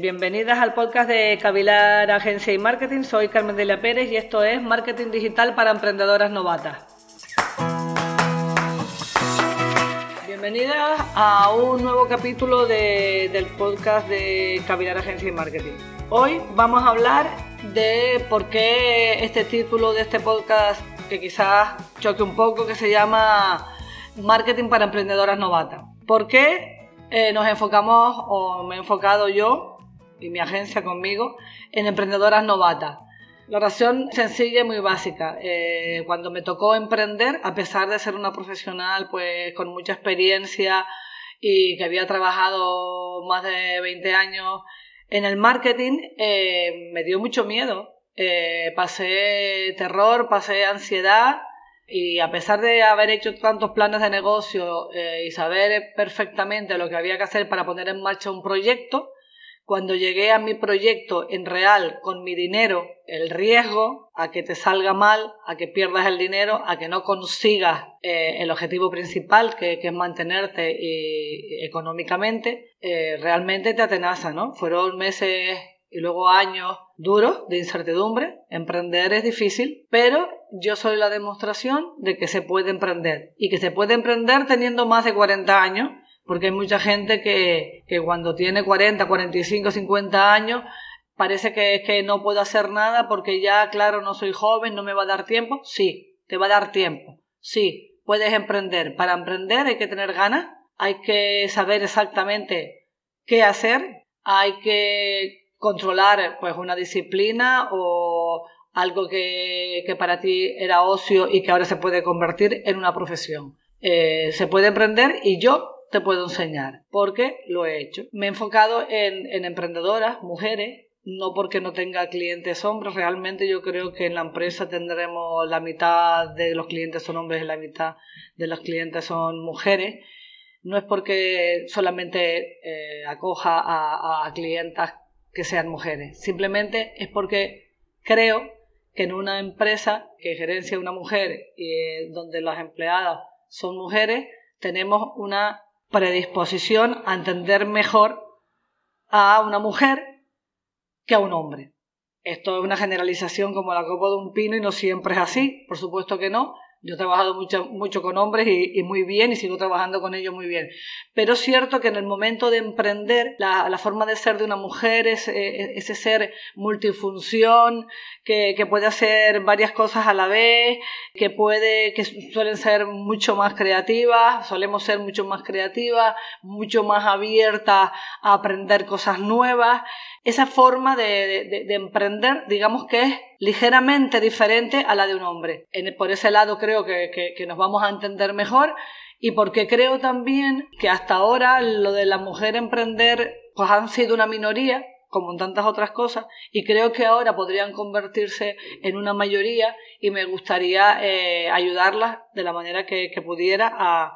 Bienvenidas al podcast de Cavilar Agencia y Marketing. Soy Carmen Delia Pérez y esto es Marketing Digital para Emprendedoras Novatas. Bienvenidas a un nuevo capítulo del podcast de Cavilar Agencia y Marketing. Hoy vamos a hablar de por qué este título de este podcast, que quizás choque un poco, que se llama Marketing para Emprendedoras Novatas. ¿Por qué eh, nos enfocamos, o me he enfocado yo y mi agencia conmigo, en emprendedoras novatas? La razón sencilla y muy básica. Eh, cuando me tocó emprender, a pesar de ser una profesional pues con mucha experiencia y que había trabajado más de 20 años en el marketing, eh, me dio mucho miedo. Eh, pasé terror, pasé ansiedad y a pesar de haber hecho tantos planes de negocio y saber perfectamente lo que había que hacer para poner en marcha un proyecto, cuando llegué a mi proyecto en real con mi dinero, el riesgo a que te salga mal, a que pierdas el dinero, a que no consigas eh, el objetivo principal, que, es mantenerte económicamente, eh, realmente te atenaza, ¿no? Fueron meses y luego años duros de incertidumbre. Emprender es difícil, pero yo soy la demostración de que se puede emprender y que se puede emprender teniendo más de 40 años porque hay mucha gente que, que cuando tiene 40, 45, 50 años parece que, que no puedo hacer nada porque ya, claro, no soy joven, no me va a dar tiempo. Sí, te va a dar tiempo. Sí, puedes emprender. Para emprender hay que tener ganas, hay que saber exactamente qué hacer, hay que controlar pues una disciplina o algo que, que para ti era ocio y que ahora se puede convertir en una profesión. Eh, se puede emprender y yo te puedo enseñar, porque lo he hecho. Me he enfocado en, en emprendedoras, mujeres, no porque no tenga clientes hombres, realmente yo creo que en la empresa tendremos la mitad de los clientes son hombres y la mitad de los clientes son mujeres. No es porque solamente eh, acoja a, a clientas que sean mujeres, simplemente es porque creo que en una empresa que gerencia una mujer y eh, donde las empleadas son mujeres, tenemos una predisposición a entender mejor a una mujer que a un hombre. Esto es una generalización como la copa de un pino y no siempre es así, por supuesto que no, yo he trabajado mucho, mucho con hombres y, muy bien y sigo trabajando con ellos muy bien. Pero es cierto que en el momento de emprender, la, forma de ser de una mujer es eh, ese ser multifunción, que, que, puede hacer varias cosas a la vez, que puede, que suelen ser mucho más creativas, solemos ser mucho más creativas, mucho más abiertas a aprender cosas nuevas. Esa forma de, de, de emprender, digamos que es ligeramente diferente a la de un hombre. por ese lado creo que, que, nos vamos a entender mejor y porque creo también que hasta ahora lo de la mujer emprender pues han sido una minoría como en tantas otras cosas, y creo que ahora podrían convertirse en una mayoría y me gustaría eh, ayudarlas de la manera que, que pudiera a,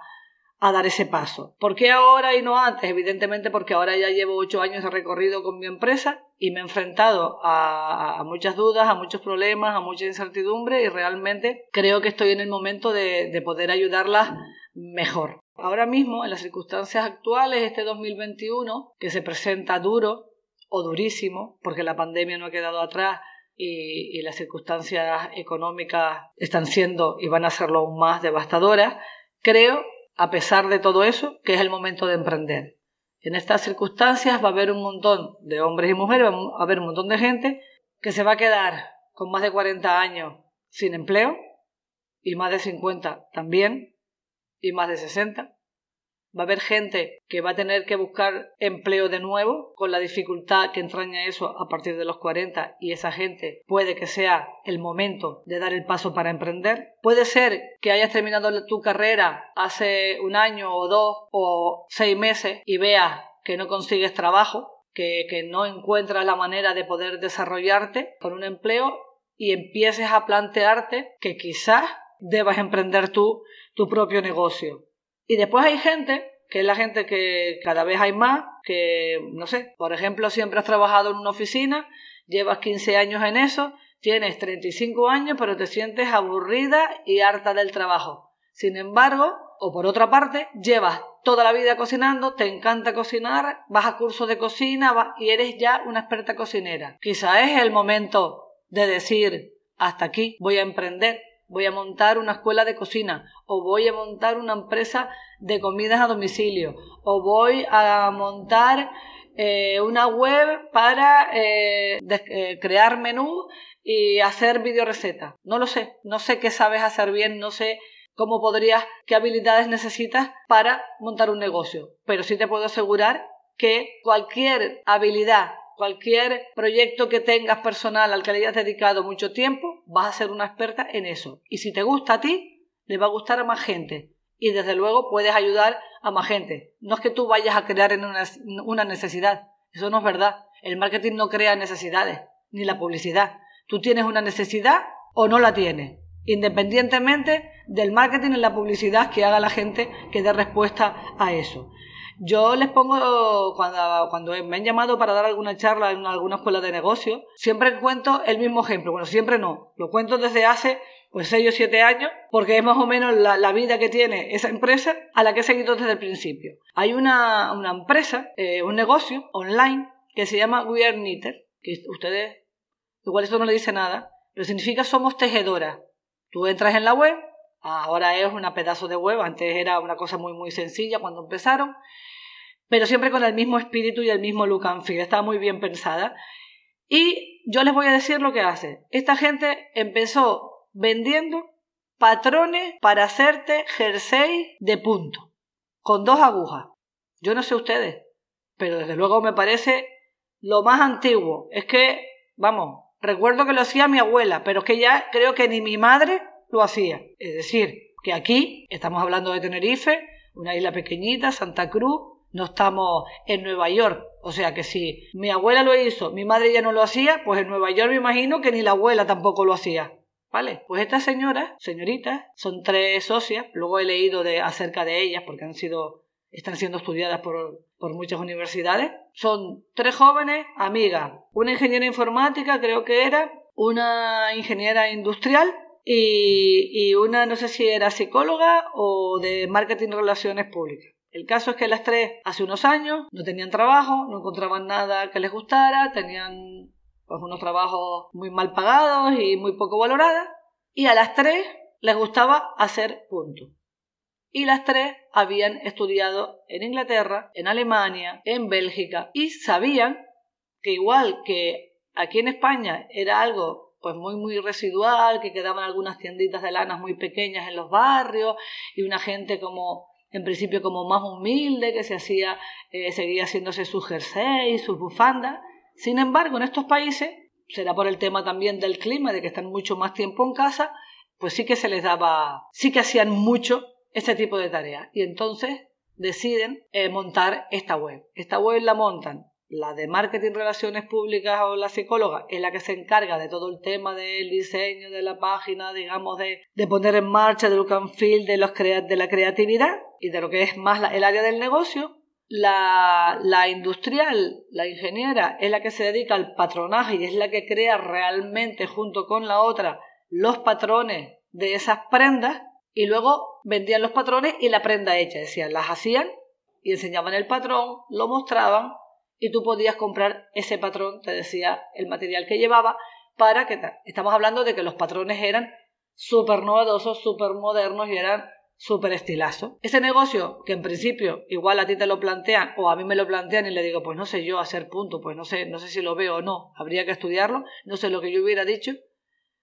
a dar ese paso. ¿Por qué ahora y no antes? Evidentemente porque ahora ya llevo ocho años de recorrido con mi empresa y me he enfrentado a, muchas dudas, a muchos problemas, a mucha incertidumbre y realmente creo que estoy en el momento de, de poder ayudarlas mejor. Ahora mismo, en las circunstancias actuales, este 2021, que se presenta duro o durísimo, porque la pandemia no ha quedado atrás y, y, las circunstancias económicas están siendo y van a serlo aún más devastadoras, creo a pesar de todo eso, que es el momento de emprender. En estas circunstancias va a haber un montón de hombres y mujeres, va a haber un montón de gente que se va a quedar con más de 40 años sin empleo y más de 50 también y más de 60 Va a haber gente que va a tener que buscar empleo de nuevo con la dificultad que entraña eso a partir de los 40 y esa gente puede que sea el momento de dar el paso para emprender. Puede ser que hayas terminado tu carrera hace un año o dos o seis meses y veas que no consigues trabajo, que, que no encuentras la manera de poder desarrollarte con un empleo y empieces a plantearte que quizás debas emprender tú tu propio negocio y después hay gente que es la gente que cada vez hay más, que, no sé, por ejemplo, siempre has trabajado en una oficina, llevas 15 años en eso, tienes 35 años, pero te sientes aburrida y harta del trabajo. Sin embargo, o por otra parte, llevas toda la vida cocinando, te encanta cocinar, vas a cursos de cocina y eres ya una experta cocinera. Quizá es el momento de decir, hasta aquí voy a emprender, voy a montar una escuela de cocina o voy a montar una empresa de comidas a domicilio o voy a montar eh, una web para eh, eh, crear menú y hacer recetas. No lo sé, no sé qué sabes hacer bien, no sé cómo podrías, qué habilidades necesitas para montar un negocio, pero sí te puedo asegurar que cualquier habilidad cualquier proyecto que tengas personal al que le hayas dedicado mucho tiempo, vas a ser una experta en eso. Y si te gusta a ti, le va a gustar a más gente. Y desde luego puedes ayudar a más gente. No es que tú vayas a crear una, una necesidad. Eso no es verdad. El marketing no crea necesidades, ni la publicidad. Tú tienes una necesidad o no la tienes. Independientemente del marketing y la publicidad que haga la gente que dé respuesta a eso. Yo les pongo, cuando, cuando me han llamado para dar alguna charla en alguna escuela de negocio, siempre cuento el mismo ejemplo. Bueno, siempre no. Lo cuento desde hace pues 6 o 7 años, porque es más o menos la, vida que tiene esa empresa a la que he seguido desde el principio. Hay una, una empresa, eh, un negocio online que se llama We Are Knitter, que ustedes, igual esto no le dice nada, pero significa somos tejedoras. Tú entras en la web, Ahora es una pedazo de web, antes era una cosa muy muy sencilla cuando empezaron, pero siempre con el mismo espíritu y el mismo look and feel, está muy bien pensada. Y yo les voy a decir lo que hace. Esta gente empezó vendiendo patrones para hacerte jersey de punto, con dos agujas. Yo no sé ustedes, pero desde luego me parece lo más antiguo. Es que, vamos, recuerdo que lo hacía mi abuela, pero es que ya creo que ni mi madre lo hacía. Es decir, que aquí estamos hablando de Tenerife, una isla pequeñita, Santa Cruz, no estamos en Nueva York. O sea que si mi abuela lo hizo, mi madre ya no lo hacía, pues en Nueva York me imagino que ni la abuela tampoco lo hacía. ¿Vale? Pues estas señoras, señoritas, son tres socias, luego he leído de, acerca de ellas porque han sido, están siendo estudiadas por, por muchas universidades. Son tres jóvenes amigas, una ingeniera informática creo que era, una ingeniera industrial y, una no sé si era psicóloga o de marketing y relaciones públicas. El caso es que las tres hace unos años no tenían trabajo, no encontraban nada que les gustara, tenían pues, unos trabajos muy mal pagados y muy poco valorados y a las tres les gustaba hacer punto. Y las tres habían estudiado en Inglaterra, en Alemania, en Bélgica y sabían que igual que aquí en España era algo pues muy muy residual, que quedaban algunas tienditas de lanas muy pequeñas en los barrios y una gente como en principio como más humilde que se hacía eh, seguía haciéndose sus jersey, sus bufandas. Sin embargo, en estos países, será por el tema también del clima, de que están mucho más tiempo en casa, pues sí que se les daba, sí que hacían mucho este tipo de tareas. Y entonces deciden eh, montar esta web. Esta web la montan la de marketing, relaciones públicas o la psicóloga es la que se encarga de todo el tema del diseño de la página, digamos, de, poner en marcha, de look and feel, de, los de la creatividad y de lo que es más el área del negocio. La, la industrial, la ingeniera, es la que se dedica al patronaje y es la que crea realmente junto con la otra los patrones de esas prendas y luego vendían los patrones y la prenda hecha, decían, las hacían y enseñaban el patrón, lo mostraban y tú podías comprar ese patrón, te decía el material que llevaba, para que estamos hablando de que los patrones eran súper novedosos, súper modernos y eran súper estilazos. Ese negocio, que en principio igual a ti te lo plantean o a mí me lo plantean y le digo, pues no sé yo hacer punto, pues no sé, no sé si lo veo o no, habría que estudiarlo, no sé lo que yo hubiera dicho.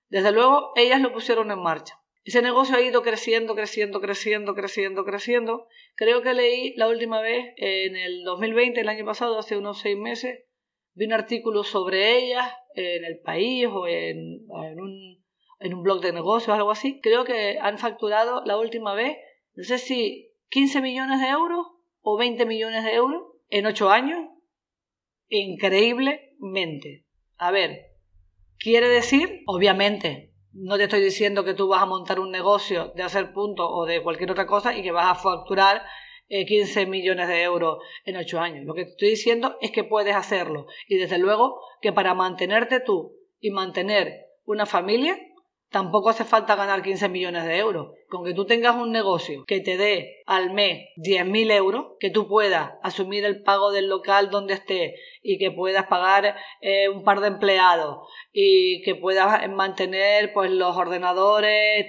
Desde luego, ellas lo pusieron en marcha. Ese negocio ha ido creciendo, creciendo, creciendo, creciendo, creciendo. Creo que leí la última vez en el 2020, el año pasado, hace unos seis meses, vi un artículo sobre ellas en el país o en, un, en un blog de negocios algo así. Creo que han facturado la última vez, no sé si 15 millones de euros o 20 millones de euros en ocho años. Increíblemente. A ver, quiere decir, obviamente, no te estoy diciendo que tú vas a montar un negocio de hacer puntos o de cualquier otra cosa y que vas a facturar 15 eh, millones de euros en 8 años. Lo que te estoy diciendo es que puedes hacerlo. Y desde luego que para mantenerte tú y mantener una familia, Tampoco hace falta ganar 15 millones de euros. Con que tú tengas un negocio que te dé al mes 10.000 euros, que tú puedas asumir el pago del local donde estés y que puedas pagar eh, un par de empleados y que puedas mantener pues los ordenadores,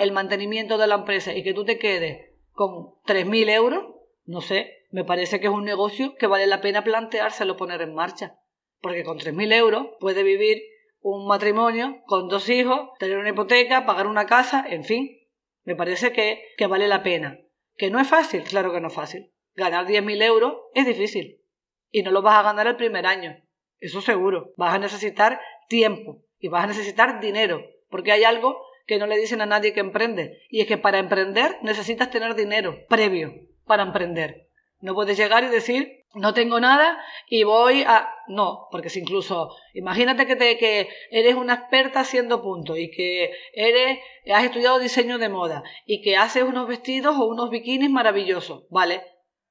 el mantenimiento de la empresa y que tú te quedes con 3.000 euros, no sé, me parece que es un negocio que vale la pena planteárselo poner en marcha. Porque con 3.000 euros puede vivir un matrimonio con dos hijos, tener una hipoteca, pagar una casa, en fin. Me parece que, que vale la pena. ¿Que no es fácil? Claro que no es fácil. Ganar 10.000 euros es difícil. Y no lo vas a ganar el primer año. Eso seguro. Vas a necesitar tiempo y vas a necesitar dinero. Porque hay algo que no le dicen a nadie que emprende. Y es que para emprender necesitas tener dinero previo para emprender. No puedes llegar y decir, no tengo nada y voy a... No, porque si incluso, imagínate que, te, que eres una experta haciendo puntos y que eres, has estudiado diseño de moda y que haces unos vestidos o unos bikinis maravillosos, ¿vale?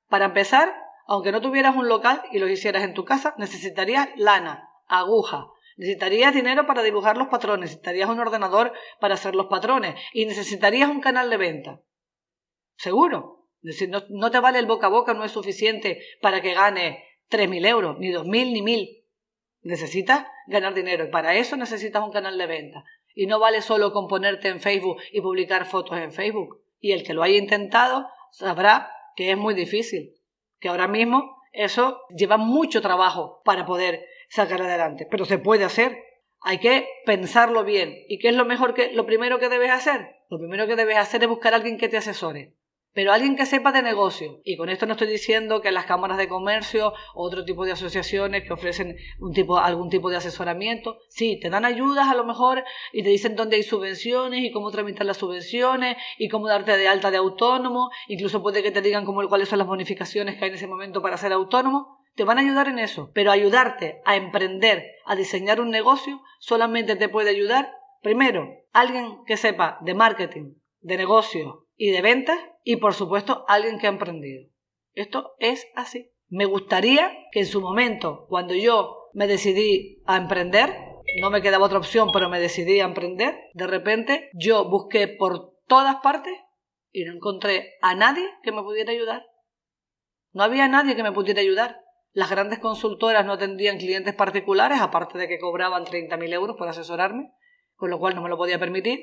Para empezar, aunque no tuvieras un local y los hicieras en tu casa, necesitarías lana, aguja, necesitarías dinero para dibujar los patrones, necesitarías un ordenador para hacer los patrones y necesitarías un canal de venta. Seguro. Decir, no, te vale el boca a boca, no es suficiente para que gane 3.000 euros, ni 2.000, ni 1.000. Necesitas ganar dinero y para eso necesitas un canal de venta. Y no vale solo con ponerte en Facebook y publicar fotos en Facebook. Y el que lo haya intentado sabrá que es muy difícil, que ahora mismo eso lleva mucho trabajo para poder sacar adelante, pero se puede hacer. Hay que pensarlo bien. ¿Y qué es lo mejor que lo primero que debes hacer? Lo primero que debes hacer es buscar a alguien que te asesore pero alguien que sepa de negocio. Y con esto no estoy diciendo que las cámaras de comercio o otro tipo de asociaciones que ofrecen un tipo, algún tipo de asesoramiento, sí, te dan ayudas a lo mejor y te dicen dónde hay subvenciones y cómo tramitar las subvenciones y cómo darte de alta de autónomo, incluso puede que te digan cómo, cuáles son las bonificaciones que hay en ese momento para ser autónomo. Te van a ayudar en eso, pero ayudarte a emprender, a diseñar un negocio, solamente te puede ayudar, primero, alguien que sepa de marketing, de negocio y de ventas, y por supuesto alguien que ha emprendido. Esto es así. Me gustaría que en su momento, cuando yo me decidí a emprender, no me quedaba otra opción, pero me decidí a emprender, de repente yo busqué por todas partes y no encontré a nadie que me pudiera ayudar. No había nadie que me pudiera ayudar. Las grandes consultoras no tendrían clientes particulares, aparte de que cobraban 30.000 euros por asesorarme, con lo cual no me lo podía permitir.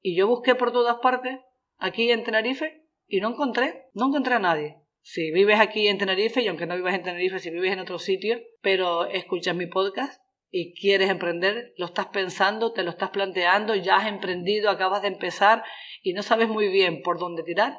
Y yo busqué por todas partes aquí en Tenerife y no encontré, no encontré a nadie. Si vives aquí en Tenerife, y aunque no vivas en Tenerife, si vives en otro sitio, pero escuchas mi podcast y quieres emprender, lo estás pensando, te lo estás planteando, ya has emprendido, acabas de empezar y no sabes muy bien por dónde tirar,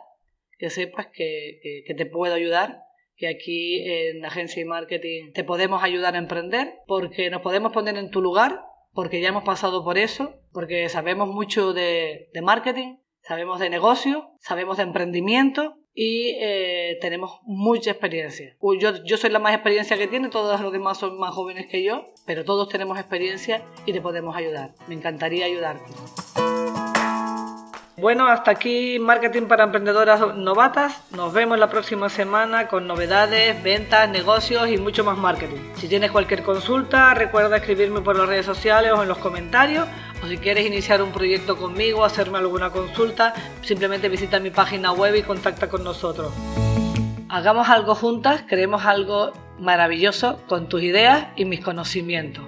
que sepas que, que, te puedo ayudar, que aquí en Agencia y Marketing te podemos ayudar a emprender, porque nos podemos poner en tu lugar, porque ya hemos pasado por eso, porque sabemos mucho de, de marketing, sabemos de negocio, sabemos de emprendimiento y eh, tenemos mucha experiencia. Yo, yo soy la más experiencia que tiene, todos los demás son más jóvenes que yo, pero todos tenemos experiencia y te podemos ayudar. Me encantaría ayudarte. Bueno, hasta aquí Marketing para Emprendedoras Novatas. Nos vemos la próxima semana con novedades, ventas, negocios y mucho más marketing. Si tienes cualquier consulta, recuerda escribirme por las redes sociales o en los comentarios. O si quieres iniciar un proyecto conmigo, hacerme alguna consulta, simplemente visita mi página web y contacta con nosotros. Hagamos algo juntas, creemos algo maravilloso con tus ideas y mis conocimientos.